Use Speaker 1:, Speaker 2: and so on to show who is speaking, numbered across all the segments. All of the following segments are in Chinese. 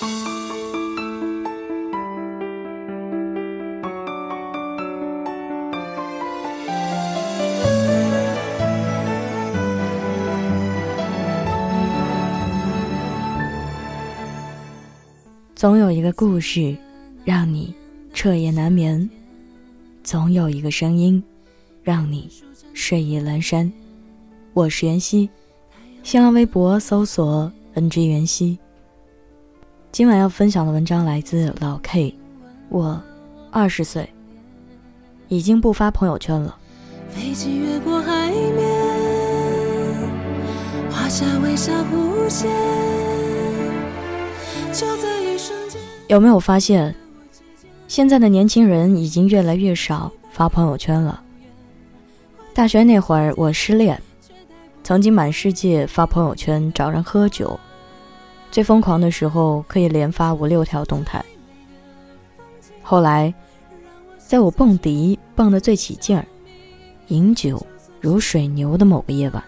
Speaker 1: 总有一个故事，让你彻夜难眠；总有一个声音，让你睡意阑珊。我是袁熙，新浪微博搜索 “ng 袁熙”。今晚要分享的文章来自老 K。我二十岁，已经不发朋友圈了。飞机越过海面，画下微笑弧线。就在有没有发现，现在的年轻人已经越来越少发朋友圈了？大学那会儿，我失恋，曾经满世界发朋友圈找人喝酒，最疯狂的时候可以连发五六条动态。后来，在我蹦迪蹦得最起劲儿，饮酒如水牛的某个夜晚，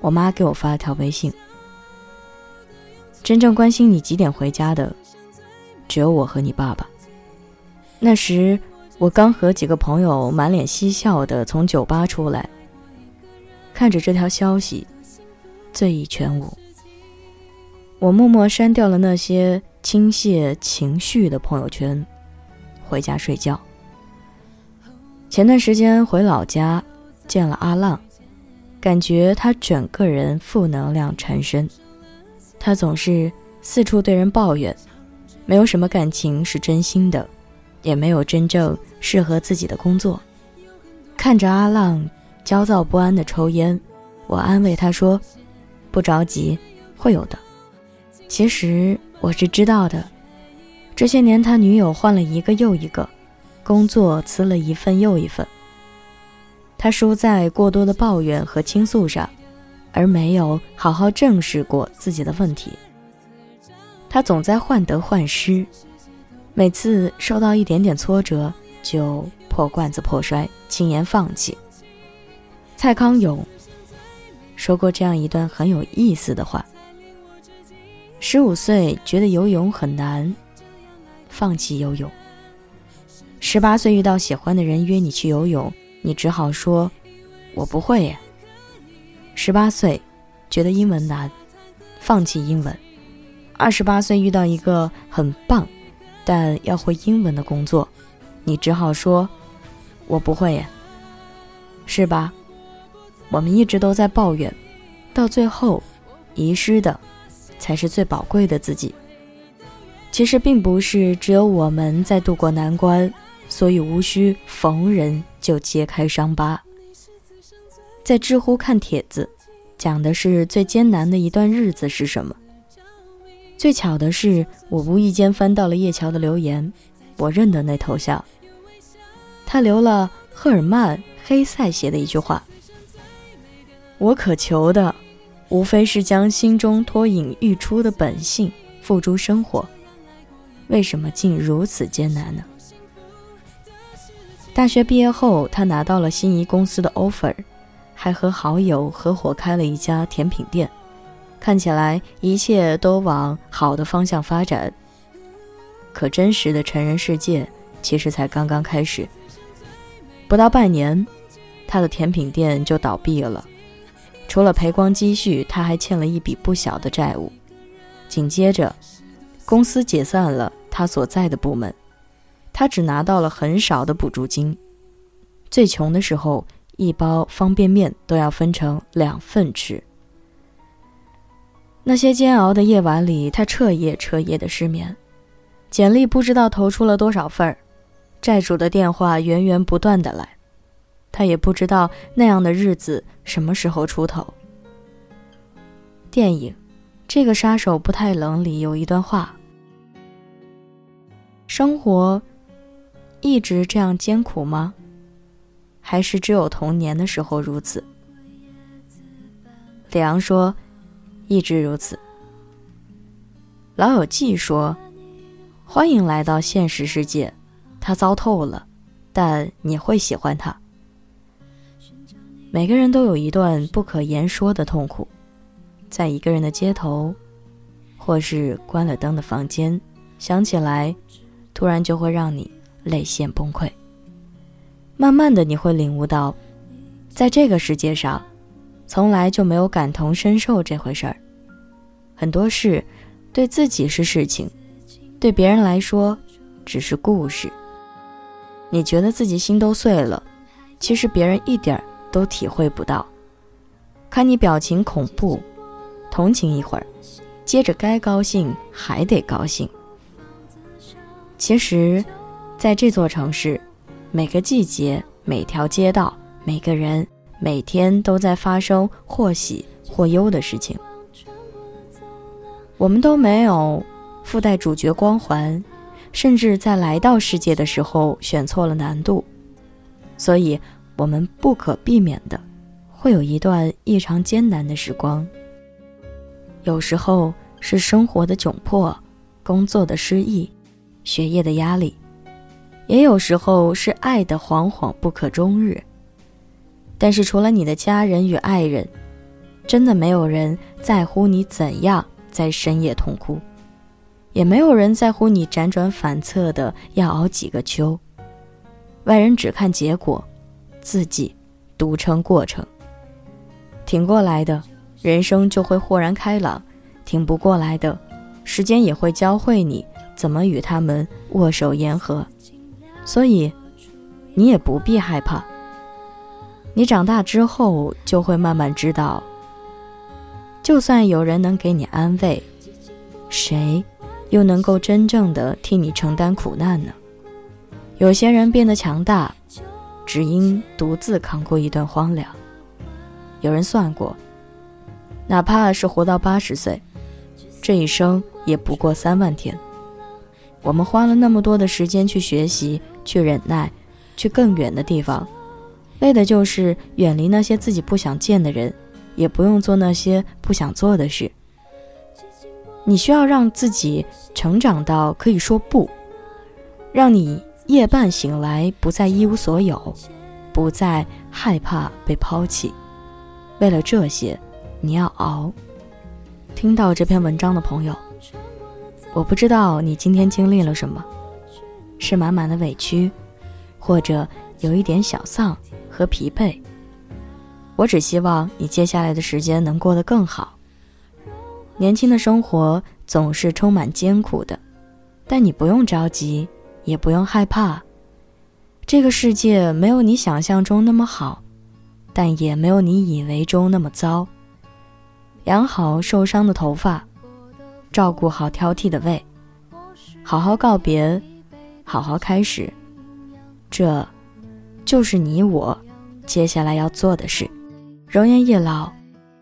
Speaker 1: 我妈给我发了条微信：“真正关心你几点回家的。”只有我和你爸爸。那时，我刚和几个朋友满脸嬉笑的从酒吧出来，看着这条消息，醉意全无。我默默删掉了那些倾泻情绪的朋友圈，回家睡觉。前段时间回老家见了阿浪，感觉他整个人负能量缠身，他总是四处对人抱怨。没有什么感情是真心的，也没有真正适合自己的工作。看着阿浪焦躁不安的抽烟，我安慰他说：“不着急，会有的。”其实我是知道的，这些年他女友换了一个又一个，工作辞了一份又一份。他输在过多的抱怨和倾诉上，而没有好好正视过自己的问题。他总在患得患失，每次受到一点点挫折就破罐子破摔，轻言放弃。蔡康永说过这样一段很有意思的话：十五岁觉得游泳很难，放弃游泳；十八岁遇到喜欢的人约你去游泳，你只好说：“我不会。”呀。十八岁觉得英文难，放弃英文。二十八岁遇到一个很棒，但要会英文的工作，你只好说：“我不会呀。”是吧？我们一直都在抱怨，到最后，遗失的才是最宝贵的自己。其实并不是只有我们在度过难关，所以无需逢人就揭开伤疤。在知乎看帖子，讲的是最艰难的一段日子是什么？最巧的是，我无意间翻到了叶乔的留言，我认得那头像。他留了赫尔曼·黑塞写的一句话：“我渴求的，无非是将心中脱颖欲出的本性付诸生活，为什么竟如此艰难呢？”大学毕业后，他拿到了心仪公司的 offer，还和好友合伙开了一家甜品店。看起来一切都往好的方向发展，可真实的成人世界其实才刚刚开始。不到半年，他的甜品店就倒闭了，除了赔光积蓄，他还欠了一笔不小的债务。紧接着，公司解散了他所在的部门，他只拿到了很少的补助金。最穷的时候，一包方便面都要分成两份吃。那些煎熬的夜晚里，他彻夜彻夜的失眠，简历不知道投出了多少份儿，债主的电话源源不断的来，他也不知道那样的日子什么时候出头。电影《这个杀手不太冷》里有一段话：“生活一直这样艰苦吗？还是只有童年的时候如此？”李昂说。一直如此。老友记说：“欢迎来到现实世界，他糟透了，但你会喜欢他。”每个人都有一段不可言说的痛苦，在一个人的街头，或是关了灯的房间，想起来，突然就会让你泪腺崩溃。慢慢的，你会领悟到，在这个世界上，从来就没有感同身受这回事儿。很多事，对自己是事情，对别人来说，只是故事。你觉得自己心都碎了，其实别人一点儿都体会不到。看你表情恐怖，同情一会儿，接着该高兴还得高兴。其实，在这座城市，每个季节、每条街道、每个人，每天都在发生或喜或忧的事情。我们都没有附带主角光环。甚至在来到世界的时候选错了难度，所以我们不可避免的会有一段异常艰难的时光。有时候是生活的窘迫，工作的失意，学业的压力；也有时候是爱的惶惶不可终日。但是除了你的家人与爱人，真的没有人在乎你怎样在深夜痛哭。也没有人在乎你辗转反侧的要熬几个秋。外人只看结果，自己独撑过程。挺过来的，人生就会豁然开朗；挺不过来的，时间也会教会你怎么与他们握手言和。所以，你也不必害怕。你长大之后，就会慢慢知道，就算有人能给你安慰，谁？又能够真正的替你承担苦难呢？有些人变得强大，只因独自扛过一段荒凉。有人算过，哪怕是活到八十岁，这一生也不过三万天。我们花了那么多的时间去学习、去忍耐、去更远的地方，为的就是远离那些自己不想见的人，也不用做那些不想做的事。你需要让自己成长到可以说不，让你夜半醒来不再一无所有，不再害怕被抛弃。为了这些，你要熬。听到这篇文章的朋友，我不知道你今天经历了什么，是满满的委屈，或者有一点小丧和疲惫。我只希望你接下来的时间能过得更好。年轻的生活总是充满艰苦的，但你不用着急，也不用害怕。这个世界没有你想象中那么好，但也没有你以为中那么糟。养好受伤的头发，照顾好挑剔的胃，好好告别，好好开始，这，就是你我接下来要做的事。容颜易老，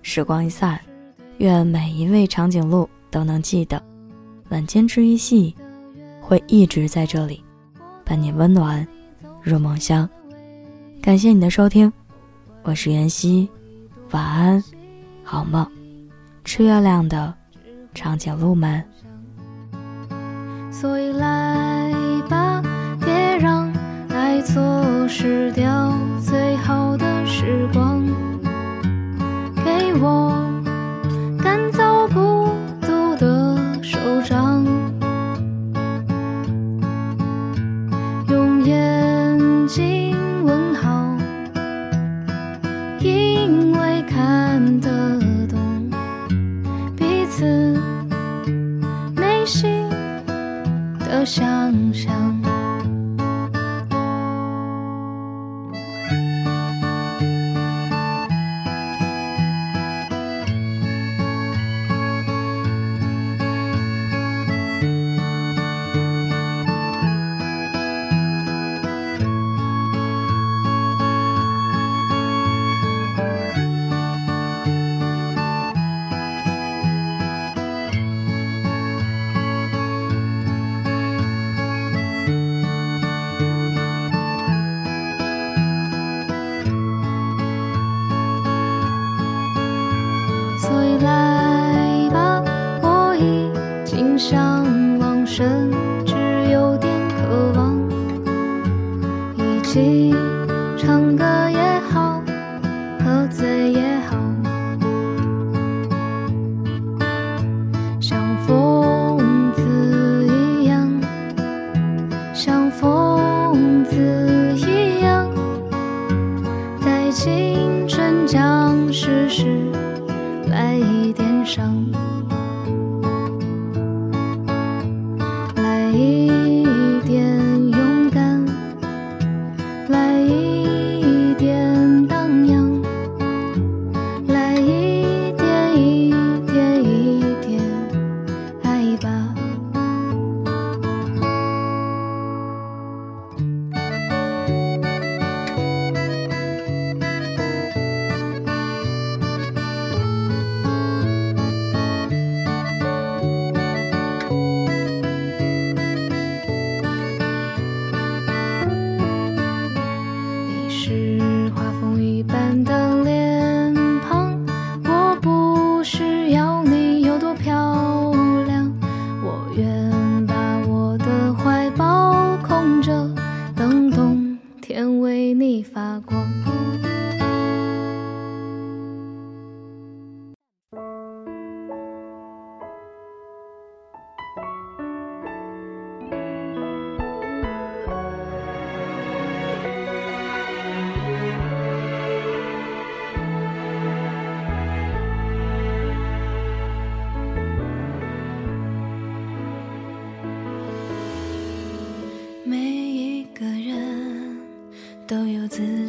Speaker 1: 时光一散。愿每一位长颈鹿都能记得，晚间治愈系会一直在这里，伴你温暖入梦乡。感谢你的收听，我是袁熙，晚安，好梦。吃月亮的长颈鹿们，
Speaker 2: 所以来吧，别让爱错失掉最好的时光，给我赶走孤独的手掌。因为看得懂彼此内心的想象。个眼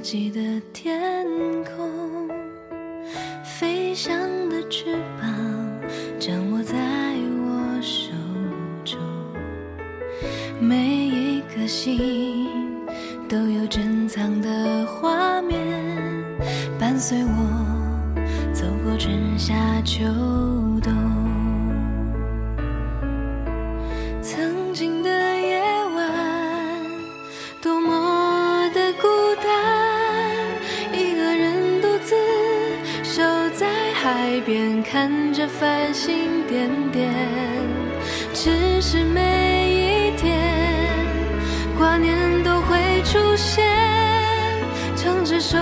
Speaker 2: 自己的天空飞翔的翅膀掌握在我手中。每一颗心都有珍藏的画面伴随我走过春夏秋冬。繁星点点只是每一天挂念都会出现唱这首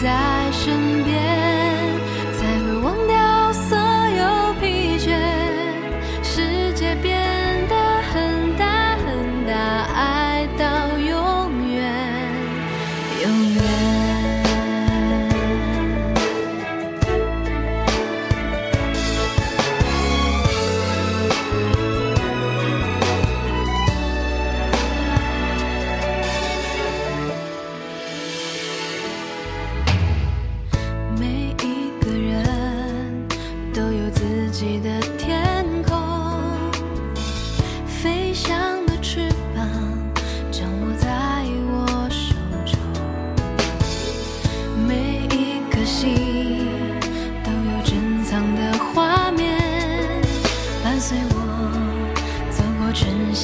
Speaker 2: 在。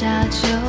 Speaker 2: 假装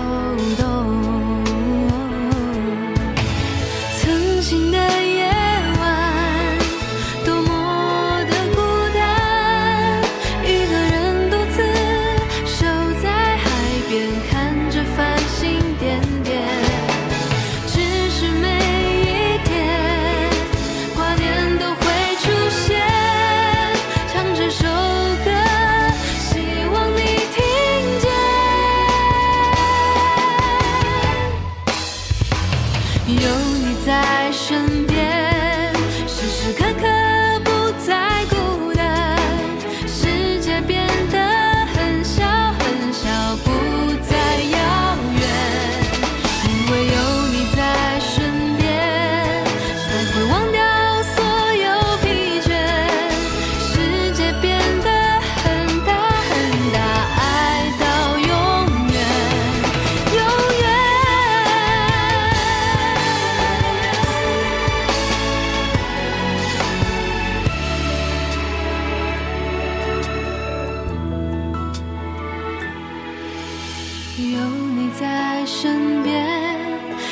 Speaker 2: 有你在身边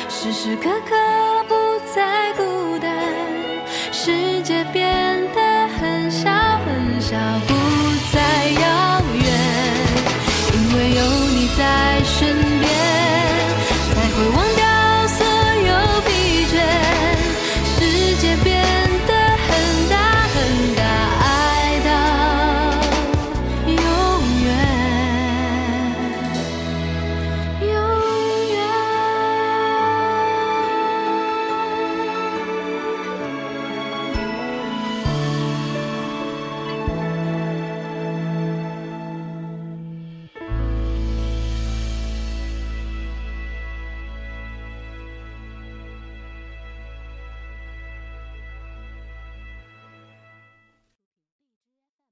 Speaker 2: 时时刻刻不再孤单世界变得很小很小不再遥远因为有你在